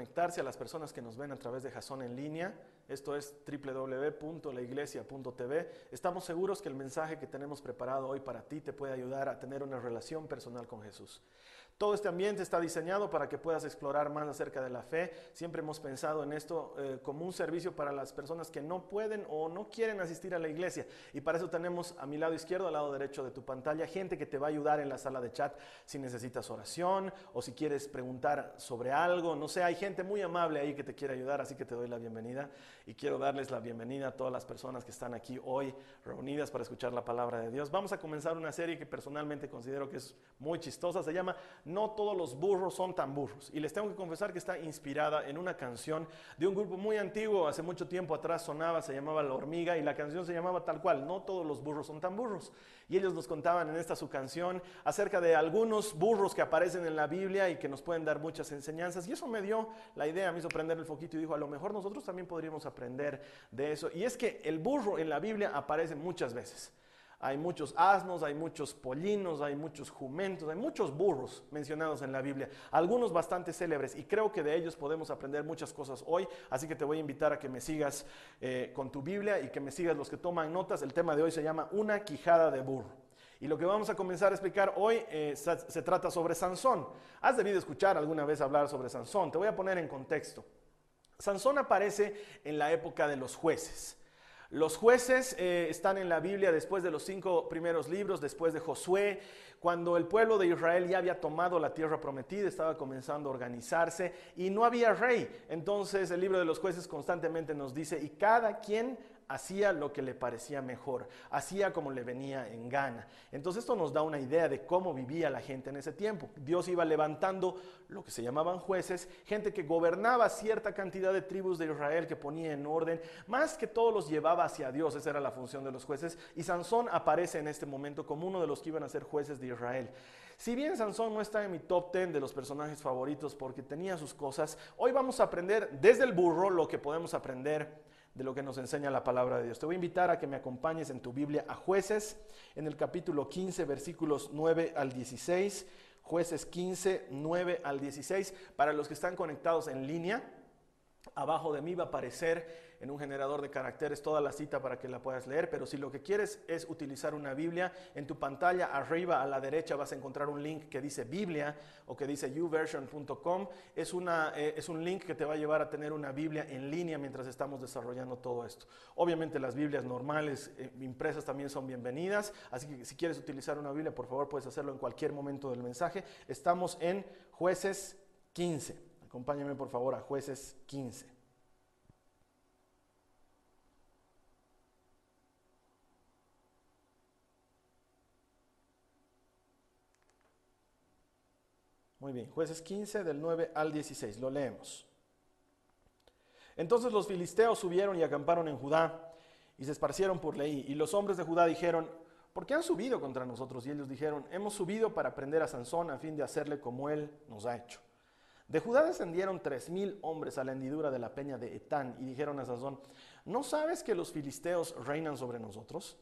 Conectarse a las personas que nos ven a través de Jason en línea. Esto es www.laiglesia.tv. Estamos seguros que el mensaje que tenemos preparado hoy para ti te puede ayudar a tener una relación personal con Jesús. Todo este ambiente está diseñado para que puedas explorar más acerca de la fe. Siempre hemos pensado en esto eh, como un servicio para las personas que no pueden o no quieren asistir a la iglesia. Y para eso tenemos a mi lado izquierdo, al lado derecho de tu pantalla, gente que te va a ayudar en la sala de chat si necesitas oración o si quieres preguntar sobre algo. No sé, hay gente muy amable ahí que te quiere ayudar, así que te doy la bienvenida. Y quiero darles la bienvenida a todas las personas que están aquí hoy reunidas para escuchar la palabra de Dios. Vamos a comenzar una serie que personalmente considero que es muy chistosa. Se llama No todos los burros son tan burros. Y les tengo que confesar que está inspirada en una canción de un grupo muy antiguo. Hace mucho tiempo atrás sonaba, se llamaba La Hormiga y la canción se llamaba tal cual, No todos los burros son tan burros. Y ellos nos contaban en esta su canción acerca de algunos burros que aparecen en la Biblia y que nos pueden dar muchas enseñanzas. Y eso me dio la idea, me hizo prender el foquito y dijo, a lo mejor nosotros también podríamos aprender de eso. Y es que el burro en la Biblia aparece muchas veces. Hay muchos asnos, hay muchos pollinos, hay muchos jumentos, hay muchos burros mencionados en la Biblia, algunos bastante célebres y creo que de ellos podemos aprender muchas cosas hoy, así que te voy a invitar a que me sigas eh, con tu Biblia y que me sigas los que toman notas. El tema de hoy se llama Una quijada de burro. Y lo que vamos a comenzar a explicar hoy eh, se, se trata sobre Sansón. Has debido escuchar alguna vez hablar sobre Sansón. Te voy a poner en contexto. Sansón aparece en la época de los jueces. Los jueces eh, están en la Biblia después de los cinco primeros libros, después de Josué, cuando el pueblo de Israel ya había tomado la tierra prometida, estaba comenzando a organizarse y no había rey. Entonces el libro de los jueces constantemente nos dice, y cada quien hacía lo que le parecía mejor, hacía como le venía en gana. Entonces esto nos da una idea de cómo vivía la gente en ese tiempo. Dios iba levantando lo que se llamaban jueces, gente que gobernaba cierta cantidad de tribus de Israel, que ponía en orden, más que todos los llevaba hacia Dios, esa era la función de los jueces, y Sansón aparece en este momento como uno de los que iban a ser jueces de Israel. Si bien Sansón no está en mi top 10 de los personajes favoritos porque tenía sus cosas, hoy vamos a aprender desde el burro lo que podemos aprender de lo que nos enseña la palabra de Dios. Te voy a invitar a que me acompañes en tu Biblia a jueces, en el capítulo 15, versículos 9 al 16. Jueces 15, 9 al 16. Para los que están conectados en línea, abajo de mí va a aparecer en un generador de caracteres toda la cita para que la puedas leer, pero si lo que quieres es utilizar una Biblia, en tu pantalla arriba a la derecha vas a encontrar un link que dice Biblia o que dice uversion.com. Es, eh, es un link que te va a llevar a tener una Biblia en línea mientras estamos desarrollando todo esto. Obviamente las Biblias normales, eh, impresas también son bienvenidas, así que si quieres utilizar una Biblia, por favor puedes hacerlo en cualquier momento del mensaje. Estamos en jueces 15. Acompáñame por favor a jueces 15. Bien, jueces 15 del 9 al 16, lo leemos. Entonces los filisteos subieron y acamparon en Judá y se esparcieron por Leí. Y los hombres de Judá dijeron, ¿por qué han subido contra nosotros? Y ellos dijeron, hemos subido para prender a Sansón a fin de hacerle como él nos ha hecho. De Judá descendieron tres mil hombres a la hendidura de la peña de Etán y dijeron a Sansón, ¿no sabes que los filisteos reinan sobre nosotros?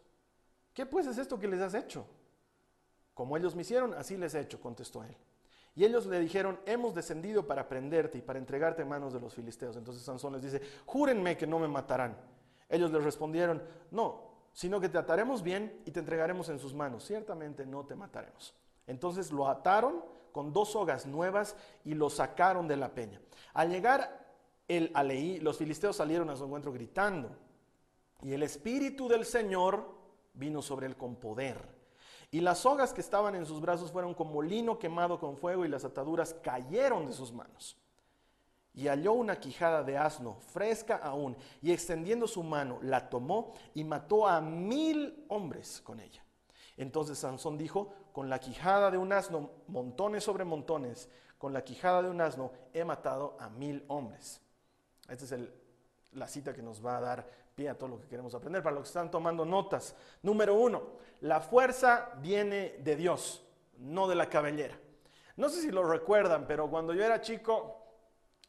¿Qué pues es esto que les has hecho? Como ellos me hicieron, así les he hecho, contestó él. Y ellos le dijeron, hemos descendido para prenderte y para entregarte en manos de los filisteos. Entonces Sansón les dice, júrenme que no me matarán. Ellos le respondieron, no, sino que te ataremos bien y te entregaremos en sus manos. Ciertamente no te mataremos. Entonces lo ataron con dos sogas nuevas y lo sacaron de la peña. Al llegar el Aleí, los filisteos salieron a su encuentro gritando. Y el espíritu del Señor vino sobre él con poder. Y las sogas que estaban en sus brazos fueron como lino quemado con fuego y las ataduras cayeron de sus manos. y halló una quijada de asno, fresca aún, y extendiendo su mano, la tomó y mató a mil hombres con ella. Entonces Sansón dijo, con la quijada de un asno, montones sobre montones, con la quijada de un asno he matado a mil hombres. Esta es la cita que nos va a dar pie a todo lo que queremos aprender. Para los que están tomando notas, número uno, la fuerza viene de Dios, no de la cabellera. No sé si lo recuerdan, pero cuando yo era chico,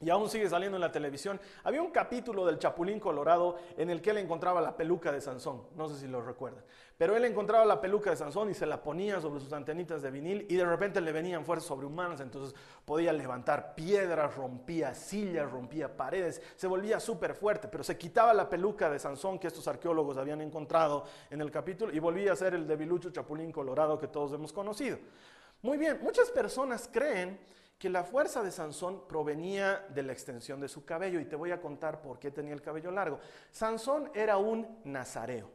y aún sigue saliendo en la televisión, había un capítulo del Chapulín Colorado en el que él encontraba la peluca de Sansón, no sé si lo recuerdan, pero él encontraba la peluca de Sansón y se la ponía sobre sus antenitas de vinil y de repente le venían fuerzas sobrehumanas, entonces podía levantar piedras, rompía sillas, rompía paredes, se volvía súper fuerte, pero se quitaba la peluca de Sansón que estos arqueólogos habían encontrado en el capítulo y volvía a ser el debilucho Chapulín Colorado que todos hemos conocido. Muy bien, muchas personas creen que la fuerza de Sansón provenía de la extensión de su cabello y te voy a contar por qué tenía el cabello largo. Sansón era un nazareo.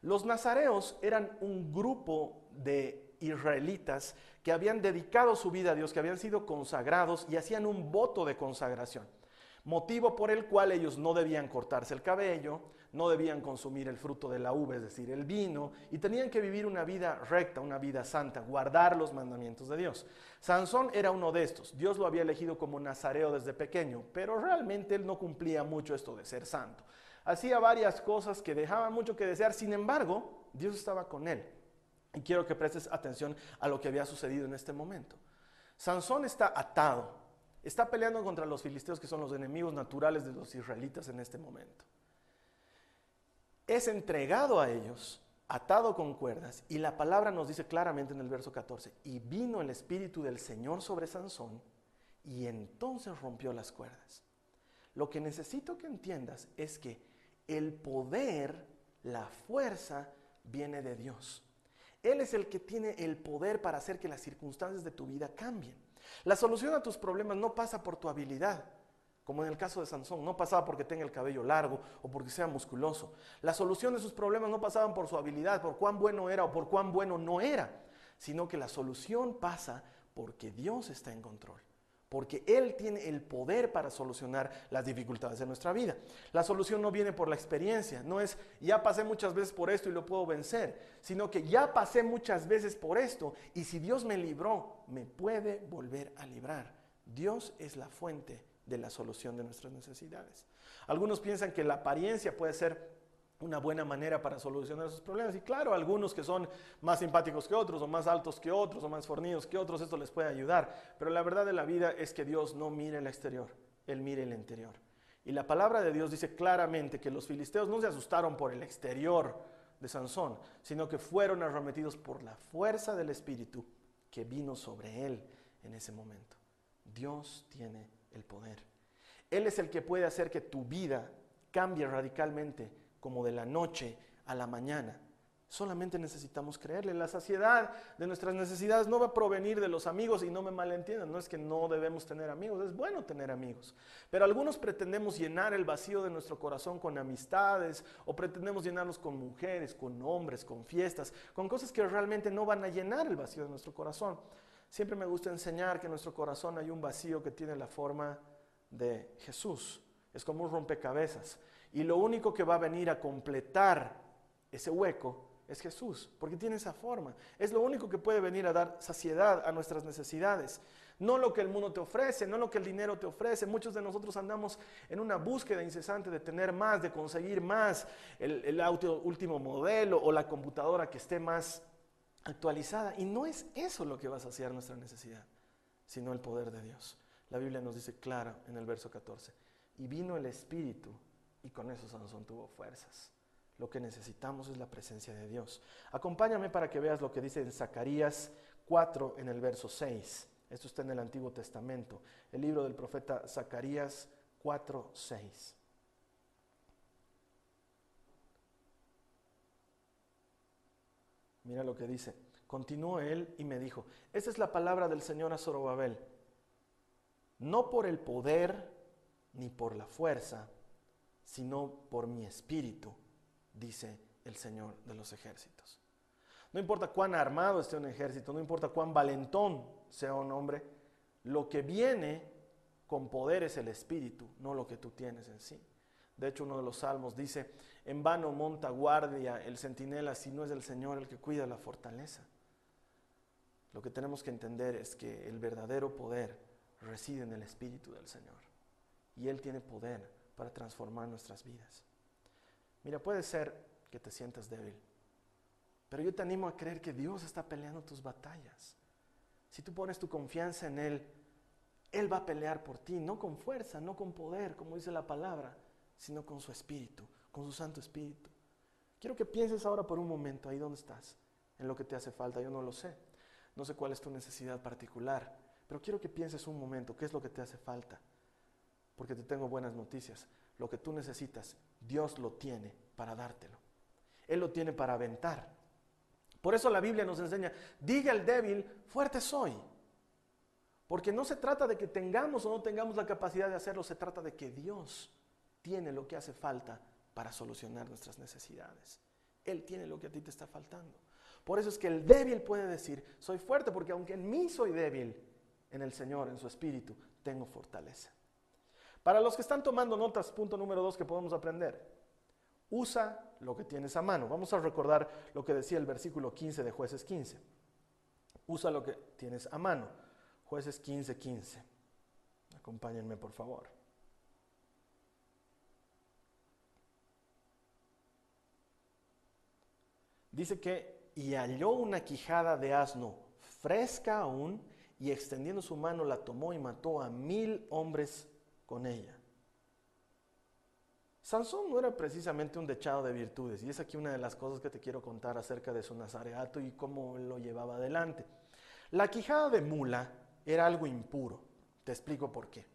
Los nazareos eran un grupo de israelitas que habían dedicado su vida a Dios, que habían sido consagrados y hacían un voto de consagración, motivo por el cual ellos no debían cortarse el cabello, no debían consumir el fruto de la uva, es decir, el vino, y tenían que vivir una vida recta, una vida santa, guardar los mandamientos de Dios. Sansón era uno de estos. Dios lo había elegido como nazareo desde pequeño, pero realmente él no cumplía mucho esto de ser santo. Hacía varias cosas que dejaban mucho que desear, sin embargo, Dios estaba con él. Y quiero que prestes atención a lo que había sucedido en este momento. Sansón está atado, está peleando contra los filisteos que son los enemigos naturales de los israelitas en este momento es entregado a ellos, atado con cuerdas, y la palabra nos dice claramente en el verso 14, y vino el Espíritu del Señor sobre Sansón, y entonces rompió las cuerdas. Lo que necesito que entiendas es que el poder, la fuerza, viene de Dios. Él es el que tiene el poder para hacer que las circunstancias de tu vida cambien. La solución a tus problemas no pasa por tu habilidad, como en el caso de Sansón, no pasaba porque tenga el cabello largo o porque sea musculoso. La solución de sus problemas no pasaban por su habilidad, por cuán bueno era o por cuán bueno no era, sino que la solución pasa porque Dios está en control, porque Él tiene el poder para solucionar las dificultades de nuestra vida. La solución no viene por la experiencia, no es ya pasé muchas veces por esto y lo puedo vencer, sino que ya pasé muchas veces por esto y si Dios me libró, me puede volver a librar. Dios es la fuente de la solución de nuestras necesidades. Algunos piensan que la apariencia puede ser una buena manera para solucionar esos problemas. Y claro, algunos que son más simpáticos que otros, o más altos que otros, o más fornidos que otros, esto les puede ayudar. Pero la verdad de la vida es que Dios no mira el exterior, Él mira el interior. Y la palabra de Dios dice claramente que los filisteos no se asustaron por el exterior de Sansón, sino que fueron arremetidos por la fuerza del Espíritu que vino sobre él en ese momento. Dios tiene el poder. Él es el que puede hacer que tu vida cambie radicalmente como de la noche a la mañana. Solamente necesitamos creerle. La saciedad de nuestras necesidades no va a provenir de los amigos y no me malentiendan. No es que no debemos tener amigos, es bueno tener amigos. Pero algunos pretendemos llenar el vacío de nuestro corazón con amistades o pretendemos llenarlos con mujeres, con hombres, con fiestas, con cosas que realmente no van a llenar el vacío de nuestro corazón. Siempre me gusta enseñar que en nuestro corazón hay un vacío que tiene la forma de Jesús. Es como un rompecabezas. Y lo único que va a venir a completar ese hueco es Jesús, porque tiene esa forma. Es lo único que puede venir a dar saciedad a nuestras necesidades. No lo que el mundo te ofrece, no lo que el dinero te ofrece. Muchos de nosotros andamos en una búsqueda incesante de tener más, de conseguir más, el, último modelo o la computadora que esté más actualizada. Y no es eso lo que va a saciar nuestra necesidad, sino el poder de Dios. La Biblia nos dice claro en el verso 14, y vino el Espíritu y con eso Sansón tuvo fuerzas. Lo que necesitamos es la presencia de Dios. Acompáñame para que veas lo que dice en Zacarías 4 en el verso 6. Esto está en el Antiguo Testamento, el libro del profeta Zacarías 4, 6. Mira lo que dice. Continuó él y me dijo, esa es la palabra del Señor a Zorobabel. No por el poder ni por la fuerza, sino por mi espíritu, dice el Señor de los ejércitos. No importa cuán armado esté un ejército, no importa cuán valentón sea un hombre, lo que viene con poder es el espíritu, no lo que tú tienes en sí. De hecho, uno de los salmos dice, en vano monta guardia el centinela si no es el Señor el que cuida la fortaleza. Lo que tenemos que entender es que el verdadero poder reside en el Espíritu del Señor. Y Él tiene poder para transformar nuestras vidas. Mira, puede ser que te sientas débil, pero yo te animo a creer que Dios está peleando tus batallas. Si tú pones tu confianza en Él, Él va a pelear por ti, no con fuerza, no con poder, como dice la palabra, sino con su Espíritu, con su Santo Espíritu. Quiero que pienses ahora por un momento ahí donde estás, en lo que te hace falta, yo no lo sé. No sé cuál es tu necesidad particular, pero quiero que pienses un momento, ¿qué es lo que te hace falta? Porque te tengo buenas noticias. Lo que tú necesitas, Dios lo tiene para dártelo. Él lo tiene para aventar. Por eso la Biblia nos enseña, diga el débil, fuerte soy. Porque no se trata de que tengamos o no tengamos la capacidad de hacerlo, se trata de que Dios tiene lo que hace falta para solucionar nuestras necesidades. Él tiene lo que a ti te está faltando. Por eso es que el débil puede decir, soy fuerte porque aunque en mí soy débil, en el Señor, en su espíritu, tengo fortaleza. Para los que están tomando notas, punto número dos que podemos aprender. Usa lo que tienes a mano. Vamos a recordar lo que decía el versículo 15 de jueces 15. Usa lo que tienes a mano. Jueces 15, 15. Acompáñenme, por favor. Dice que, y halló una quijada de asno fresca aún, y extendiendo su mano la tomó y mató a mil hombres con ella. Sansón no era precisamente un dechado de virtudes, y es aquí una de las cosas que te quiero contar acerca de su nazareato y cómo lo llevaba adelante. La quijada de mula era algo impuro, te explico por qué.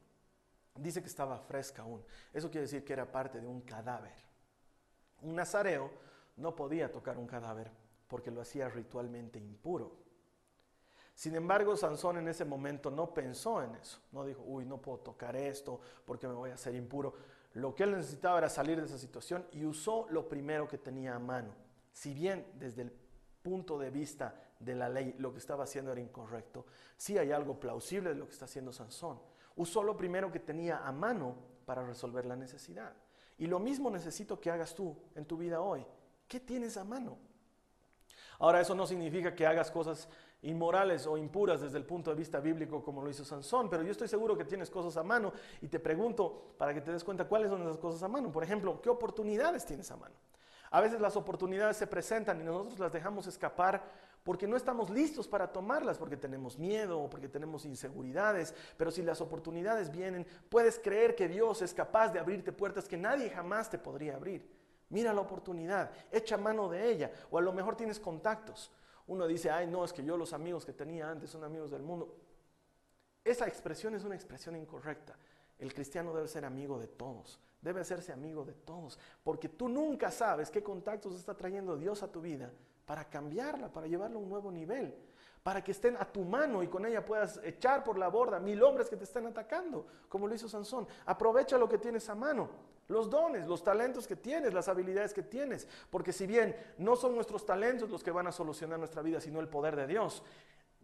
Dice que estaba fresca aún, eso quiere decir que era parte de un cadáver. Un nazareo no podía tocar un cadáver porque lo hacía ritualmente impuro. Sin embargo, Sansón en ese momento no pensó en eso. No dijo, uy, no puedo tocar esto porque me voy a hacer impuro. Lo que él necesitaba era salir de esa situación y usó lo primero que tenía a mano. Si bien desde el punto de vista de la ley lo que estaba haciendo era incorrecto, sí hay algo plausible de lo que está haciendo Sansón. Usó lo primero que tenía a mano para resolver la necesidad. Y lo mismo necesito que hagas tú en tu vida hoy. ¿Qué tienes a mano? Ahora, eso no significa que hagas cosas inmorales o impuras desde el punto de vista bíblico como lo hizo Sansón, pero yo estoy seguro que tienes cosas a mano y te pregunto para que te des cuenta cuáles son esas cosas a mano. Por ejemplo, ¿qué oportunidades tienes a mano? A veces las oportunidades se presentan y nosotros las dejamos escapar porque no estamos listos para tomarlas, porque tenemos miedo o porque tenemos inseguridades. Pero si las oportunidades vienen, puedes creer que Dios es capaz de abrirte puertas que nadie jamás te podría abrir. Mira la oportunidad, echa mano de ella, o a lo mejor tienes contactos. Uno dice, ay, no, es que yo los amigos que tenía antes son amigos del mundo. Esa expresión es una expresión incorrecta. El cristiano debe ser amigo de todos, debe hacerse amigo de todos, porque tú nunca sabes qué contactos está trayendo Dios a tu vida para cambiarla, para llevarla a un nuevo nivel, para que estén a tu mano y con ella puedas echar por la borda mil hombres que te están atacando, como lo hizo Sansón. Aprovecha lo que tienes a mano, los dones, los talentos que tienes, las habilidades que tienes, porque si bien no son nuestros talentos los que van a solucionar nuestra vida, sino el poder de Dios,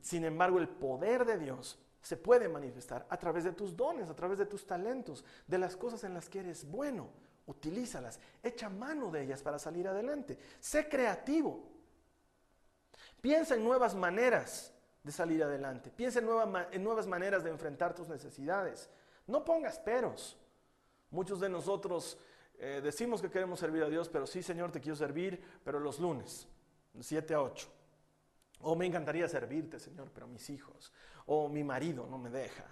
sin embargo el poder de Dios se puede manifestar a través de tus dones, a través de tus talentos, de las cosas en las que eres bueno. Utilízalas, echa mano de ellas para salir adelante. Sé creativo. Piensa en nuevas maneras de salir adelante. Piensa en, en nuevas maneras de enfrentar tus necesidades. No pongas peros. Muchos de nosotros eh, decimos que queremos servir a Dios, pero sí, Señor, te quiero servir, pero los lunes, 7 a 8. O me encantaría servirte, Señor, pero mis hijos. O mi marido no me deja.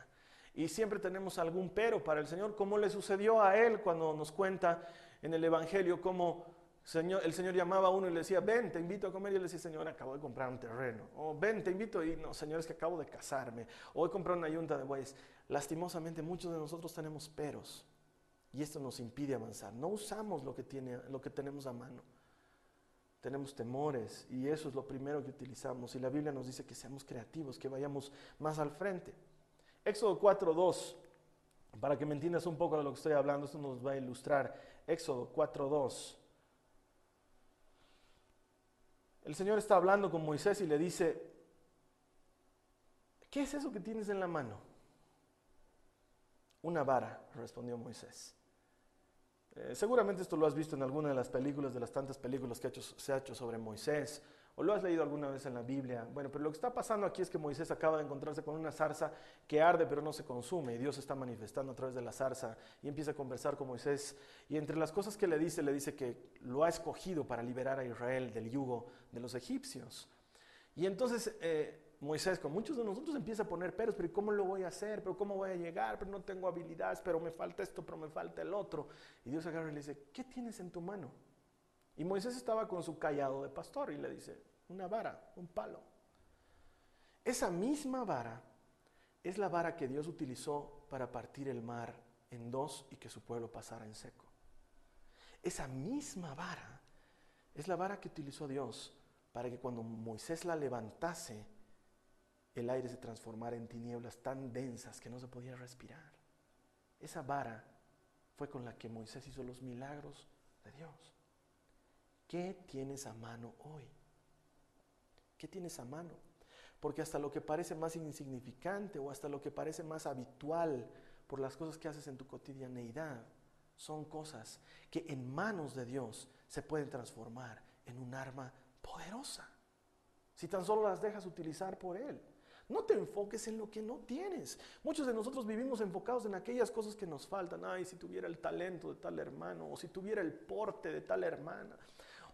Y siempre tenemos algún pero para el Señor, como le sucedió a él cuando nos cuenta en el Evangelio cómo el Señor llamaba a uno y le decía, ven, te invito a comer. Y él decía, Señor, acabo de comprar un terreno. O ven, te invito. Y no, Señor, es que acabo de casarme. O he comprado una yunta de bueyes. Lastimosamente, muchos de nosotros tenemos peros. Y esto nos impide avanzar. No usamos lo que, tiene, lo que tenemos a mano. Tenemos temores y eso es lo primero que utilizamos. Y la Biblia nos dice que seamos creativos, que vayamos más al frente. Éxodo 4.2, para que me entiendas un poco de lo que estoy hablando, esto nos va a ilustrar. Éxodo 4.2. El Señor está hablando con Moisés y le dice, ¿qué es eso que tienes en la mano? Una vara, respondió Moisés. Eh, seguramente esto lo has visto en alguna de las películas, de las tantas películas que se ha hecho sobre Moisés, o lo has leído alguna vez en la Biblia. Bueno, pero lo que está pasando aquí es que Moisés acaba de encontrarse con una zarza que arde pero no se consume, y Dios está manifestando a través de la zarza, y empieza a conversar con Moisés, y entre las cosas que le dice, le dice que lo ha escogido para liberar a Israel del yugo de los egipcios. Y entonces eh, Moisés, con muchos de nosotros, empieza a poner peros, pero ¿y ¿cómo lo voy a hacer? ¿Pero cómo voy a llegar? Pero no tengo habilidades, pero me falta esto, pero me falta el otro. Y Dios agarra y le dice, ¿qué tienes en tu mano? Y Moisés estaba con su callado de pastor y le dice, una vara, un palo. Esa misma vara es la vara que Dios utilizó para partir el mar en dos y que su pueblo pasara en seco. Esa misma vara es la vara que utilizó Dios para que cuando Moisés la levantase, el aire se transformara en tinieblas tan densas que no se podía respirar. Esa vara fue con la que Moisés hizo los milagros de Dios. ¿Qué tienes a mano hoy? ¿Qué tienes a mano? Porque hasta lo que parece más insignificante o hasta lo que parece más habitual por las cosas que haces en tu cotidianeidad son cosas que en manos de Dios se pueden transformar en un arma poderosa. Si tan solo las dejas utilizar por Él. No te enfoques en lo que no tienes. Muchos de nosotros vivimos enfocados en aquellas cosas que nos faltan. Ay, si tuviera el talento de tal hermano, o si tuviera el porte de tal hermana,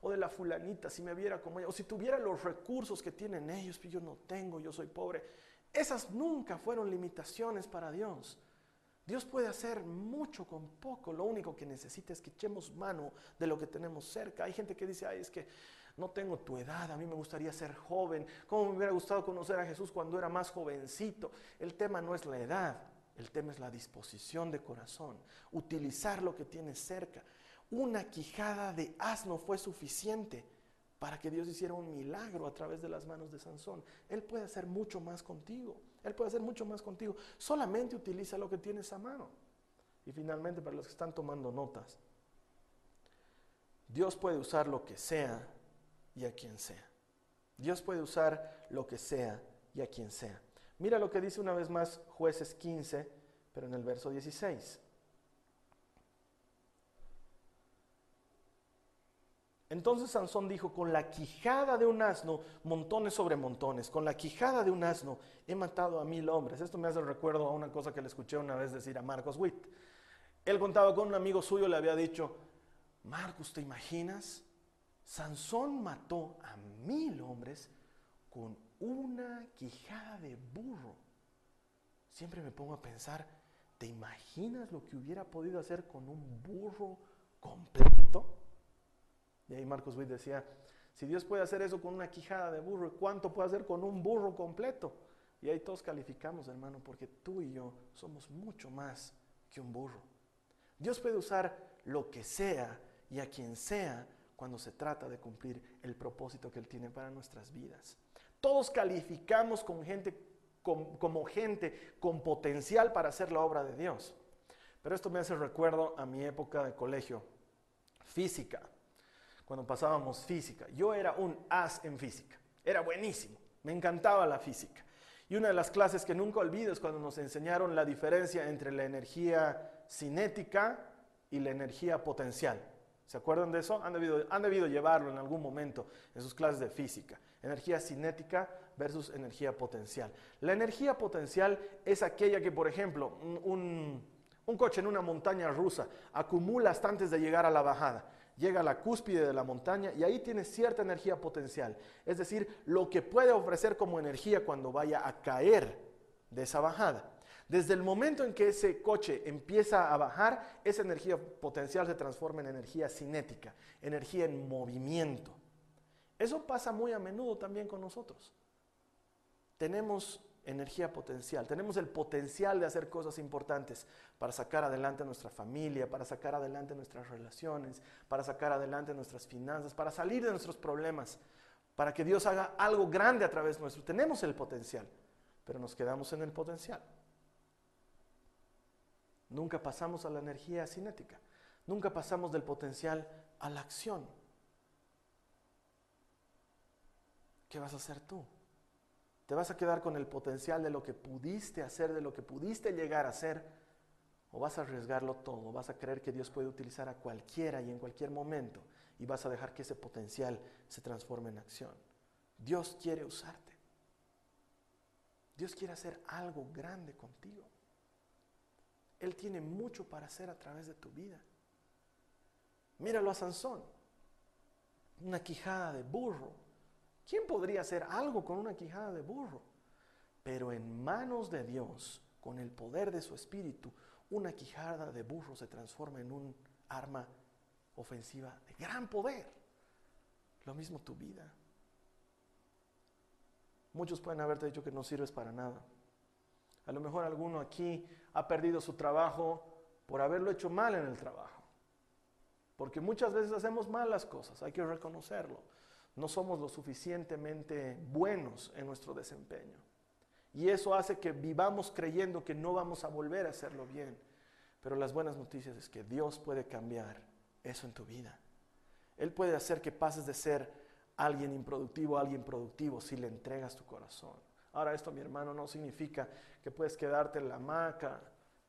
o de la fulanita, si me viera como ella, o si tuviera los recursos que tienen ellos, pero yo no tengo, yo soy pobre. Esas nunca fueron limitaciones para Dios. Dios puede hacer mucho con poco. Lo único que necesita es que echemos mano de lo que tenemos cerca. Hay gente que dice, ay, es que no tengo tu edad, a mí me gustaría ser joven. ¿Cómo me hubiera gustado conocer a Jesús cuando era más jovencito? El tema no es la edad, el tema es la disposición de corazón. Utilizar lo que tienes cerca. Una quijada de asno fue suficiente para que Dios hiciera un milagro a través de las manos de Sansón. Él puede hacer mucho más contigo. Él puede hacer mucho más contigo. Solamente utiliza lo que tienes a mano. Y finalmente, para los que están tomando notas, Dios puede usar lo que sea y a quien sea. Dios puede usar lo que sea y a quien sea. Mira lo que dice una vez más jueces 15, pero en el verso 16. Entonces Sansón dijo, con la quijada de un asno, montones sobre montones, con la quijada de un asno he matado a mil hombres. Esto me hace recuerdo a una cosa que le escuché una vez decir a Marcos Witt. Él contaba con un amigo suyo, le había dicho, Marcos, ¿te imaginas? Sansón mató a mil hombres con una quijada de burro. Siempre me pongo a pensar, ¿te imaginas lo que hubiera podido hacer con un burro completo? Y ahí Marcos Witt decía, si Dios puede hacer eso con una quijada de burro, ¿cuánto puede hacer con un burro completo? Y ahí todos calificamos, hermano, porque tú y yo somos mucho más que un burro. Dios puede usar lo que sea y a quien sea cuando se trata de cumplir el propósito que Él tiene para nuestras vidas. Todos calificamos con gente, con, como gente con potencial para hacer la obra de Dios. Pero esto me hace recuerdo a mi época de colegio, física, cuando pasábamos física. Yo era un as en física, era buenísimo, me encantaba la física. Y una de las clases que nunca olvido es cuando nos enseñaron la diferencia entre la energía cinética y la energía potencial. ¿Se acuerdan de eso? Han debido, han debido, llevarlo en algún momento en sus clases de física. Energía cinética versus energía potencial. La energía potencial es aquella que, por ejemplo, un, un, coche en una montaña rusa acumula hasta antes de llegar a la bajada. Llega a la cúspide de la montaña y ahí tiene cierta energía potencial. Es decir, lo que puede ofrecer como energía cuando vaya a caer de esa bajada. Desde el momento en que ese coche empieza a bajar, esa energía potencial se transforma en energía cinética, energía en movimiento. Eso pasa muy a menudo también con nosotros. Tenemos energía potencial, tenemos el potencial de hacer cosas importantes para sacar adelante nuestra familia, para sacar adelante nuestras relaciones, para sacar adelante nuestras finanzas, para salir de nuestros problemas, para que Dios haga algo grande a través nuestro. Tenemos el potencial, pero nos quedamos en el potencial. Nunca pasamos a la energía cinética. Nunca pasamos del potencial a la acción. ¿Qué vas a hacer tú? ¿Te vas a quedar con el potencial de lo que pudiste hacer, de lo que pudiste llegar a hacer? o vas a arriesgarlo todo, vas a creer que Dios puede utilizar a cualquiera y en cualquier momento y vas a dejar que ese potencial se transforme en acción. Dios quiere usarte. Dios quiere hacer algo grande contigo. Él tiene mucho para hacer a través de tu vida. Míralo a Sansón, una quijada de burro. ¿Quién podría hacer algo con una quijada de burro? Pero en manos de Dios, con el poder de su espíritu, una quijada de burro se transforma en un arma ofensiva de gran poder. Lo mismo tu vida. Muchos pueden haberte dicho que no sirves para nada. A lo mejor alguno aquí ha perdido su trabajo por haberlo hecho mal en el trabajo. Porque muchas veces hacemos mal las cosas, hay que reconocerlo. No somos lo suficientemente buenos en nuestro desempeño. Y eso hace que vivamos creyendo que no vamos a volver a hacerlo bien. Pero las buenas noticias es que Dios puede cambiar eso en tu vida. Él puede hacer que pases de ser alguien improductivo a alguien productivo si le entregas tu corazón. Ahora esto, mi hermano, no significa que puedes quedarte en la hamaca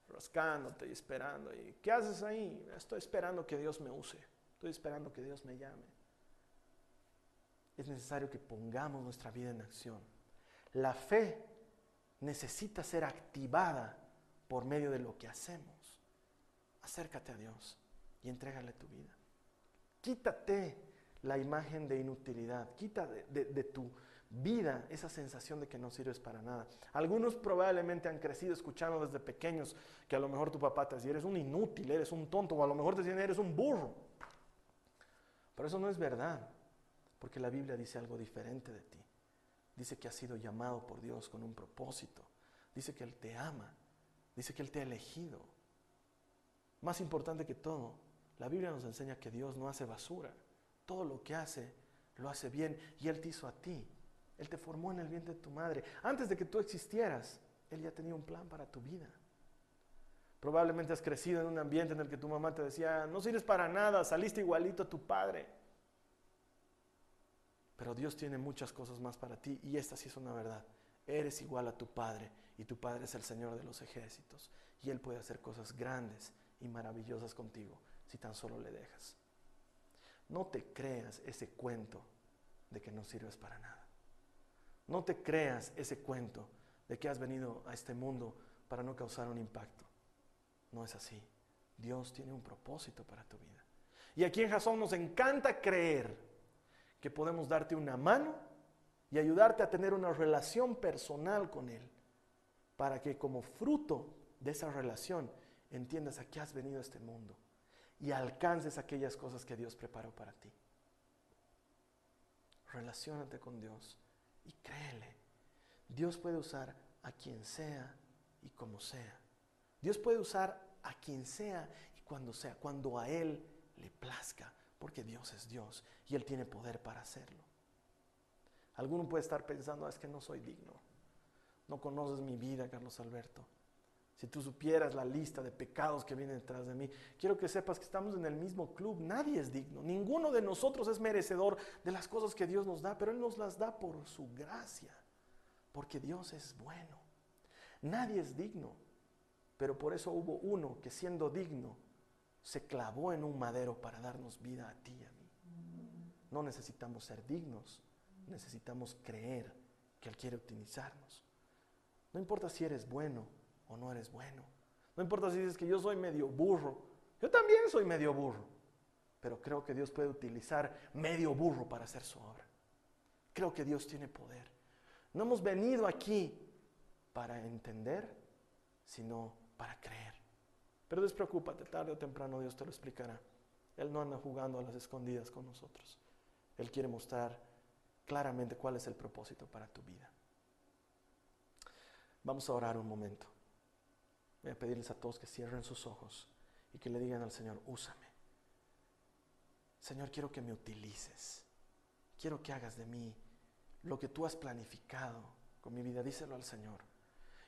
rascándote y esperando. ¿Y qué haces ahí? Estoy esperando que Dios me use. Estoy esperando que Dios me llame. Es necesario que pongamos nuestra vida en acción. La fe necesita ser activada por medio de lo que hacemos. Acércate a Dios y entrégale tu vida. Quítate la imagen de inutilidad, quita de, tu vida esa sensación de que no sirves para nada. Algunos probablemente han crecido escuchando desde pequeños que a lo mejor tu papá te decía, eres un inútil, eres un tonto, o a lo mejor te decían, eres un burro. Pero eso no es verdad, porque la Biblia dice algo diferente de ti. Dice que has sido llamado por Dios con un propósito. Dice que Él te ama. Dice que Él te ha elegido. Más importante que todo, la Biblia nos enseña que Dios no hace basura. Todo lo que hace, lo hace bien. Y Él te hizo a ti. Él te formó en el vientre de tu madre. Antes de que tú existieras, Él ya tenía un plan para tu vida. Probablemente has crecido en un ambiente en el que tu mamá te decía, no sirves para nada, saliste igualito a tu padre. Pero Dios tiene muchas cosas más para ti y esta sí es una verdad. Eres igual a tu Padre y tu Padre es el Señor de los ejércitos y Él puede hacer cosas grandes y maravillosas contigo si tan solo le dejas. No te creas ese cuento de que no sirves para nada. No te creas ese cuento de que has venido a este mundo para no causar un impacto. No es así. Dios tiene un propósito para tu vida. Y aquí en Jasón nos encanta creer que podemos darte una mano y ayudarte a tener una relación personal con Él, para que como fruto de esa relación entiendas a qué has venido a este mundo y alcances aquellas cosas que Dios preparó para ti. Relaciónate con Dios y créele. Dios puede usar a quien sea y como sea. Dios puede usar a quien sea y cuando sea, cuando a Él le plazca, porque Dios es Dios y Él tiene poder para hacerlo. Alguno puede estar pensando, "Ah, es que no soy digno. No conoces mi vida, Carlos Alberto. Si tú supieras la lista de pecados que vienen detrás de mí, quiero que sepas que estamos en el mismo club. Nadie es digno. Ninguno de nosotros es merecedor de las cosas que Dios nos da, pero Él nos las da por su gracia, porque Dios es bueno. Nadie es digno, pero por eso hubo uno que siendo digno se clavó en un madero para darnos vida a ti y a mí. No necesitamos ser dignos, necesitamos creer que Él quiere utilizarnos. No importa si eres bueno o no eres bueno. No importa si dices que yo soy medio burro. Yo también soy medio burro. Pero creo que Dios puede utilizar medio burro para hacer su obra. Creo que Dios tiene poder. No hemos venido aquí para entender, sino para creer. Pero despreocúpate, tarde o temprano Dios te lo explicará. Él no anda jugando a las escondidas con nosotros. Él quiere mostrar claramente cuál es el propósito para tu vida. Vamos a orar un momento. Voy a pedirles a todos que cierren sus ojos y que le digan al Señor, úsame. Señor, quiero que me utilices. Quiero que hagas de mí lo que tú has planificado con mi vida. Díselo al Señor.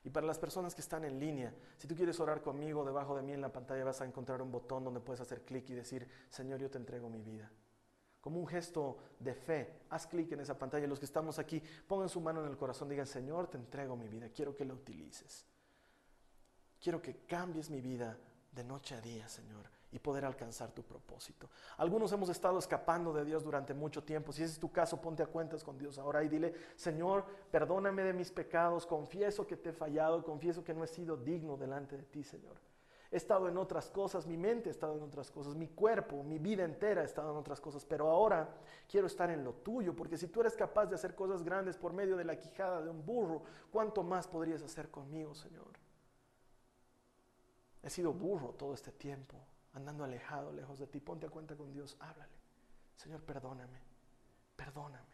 Y para las personas que están en línea, si tú quieres orar conmigo, debajo de mí en la pantalla vas a encontrar un botón donde puedes hacer clic y decir, Señor, yo te entrego mi vida. Como un gesto de fe, haz clic en esa pantalla. Los que estamos aquí, pongan su mano en el corazón, digan, Señor, te entrego mi vida, quiero que la utilices. Quiero que cambies mi vida de noche a día, Señor, y poder alcanzar tu propósito. Algunos hemos estado escapando de Dios durante mucho tiempo. Si ese es tu caso, ponte a cuentas con Dios ahora y dile, Señor, perdóname de mis pecados, confieso que te he fallado, confieso que no he sido digno delante de ti, Señor. He estado en otras cosas, mi mente ha estado en otras cosas, mi cuerpo, mi vida entera ha estado en otras cosas, pero ahora quiero estar en lo tuyo, porque si tú eres capaz de hacer cosas grandes por medio de la quijada de un burro, ¿cuánto más podrías hacer conmigo, Señor? He sido burro todo este tiempo, andando alejado, lejos de ti. Ponte a cuenta con Dios, háblale. Señor, perdóname, perdóname,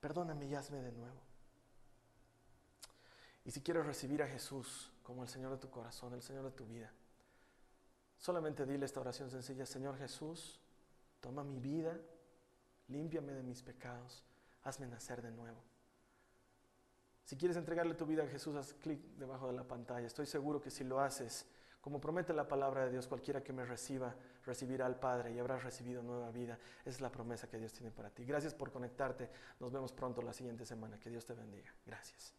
perdóname y hazme de nuevo. Y si quieres recibir a Jesús como el Señor de tu corazón, el Señor de tu vida, solamente dile esta oración sencilla, Señor Jesús, toma mi vida, límpiame de mis pecados, hazme nacer de nuevo. Si quieres entregarle tu vida a Jesús, haz clic debajo de la pantalla. Estoy seguro que si lo haces, como promete la palabra de Dios, cualquiera que me reciba, recibirá al Padre y habrás recibido nueva vida. Esa es la promesa que Dios tiene para ti. Gracias por conectarte. Nos vemos pronto la siguiente semana. Que Dios te bendiga. Gracias.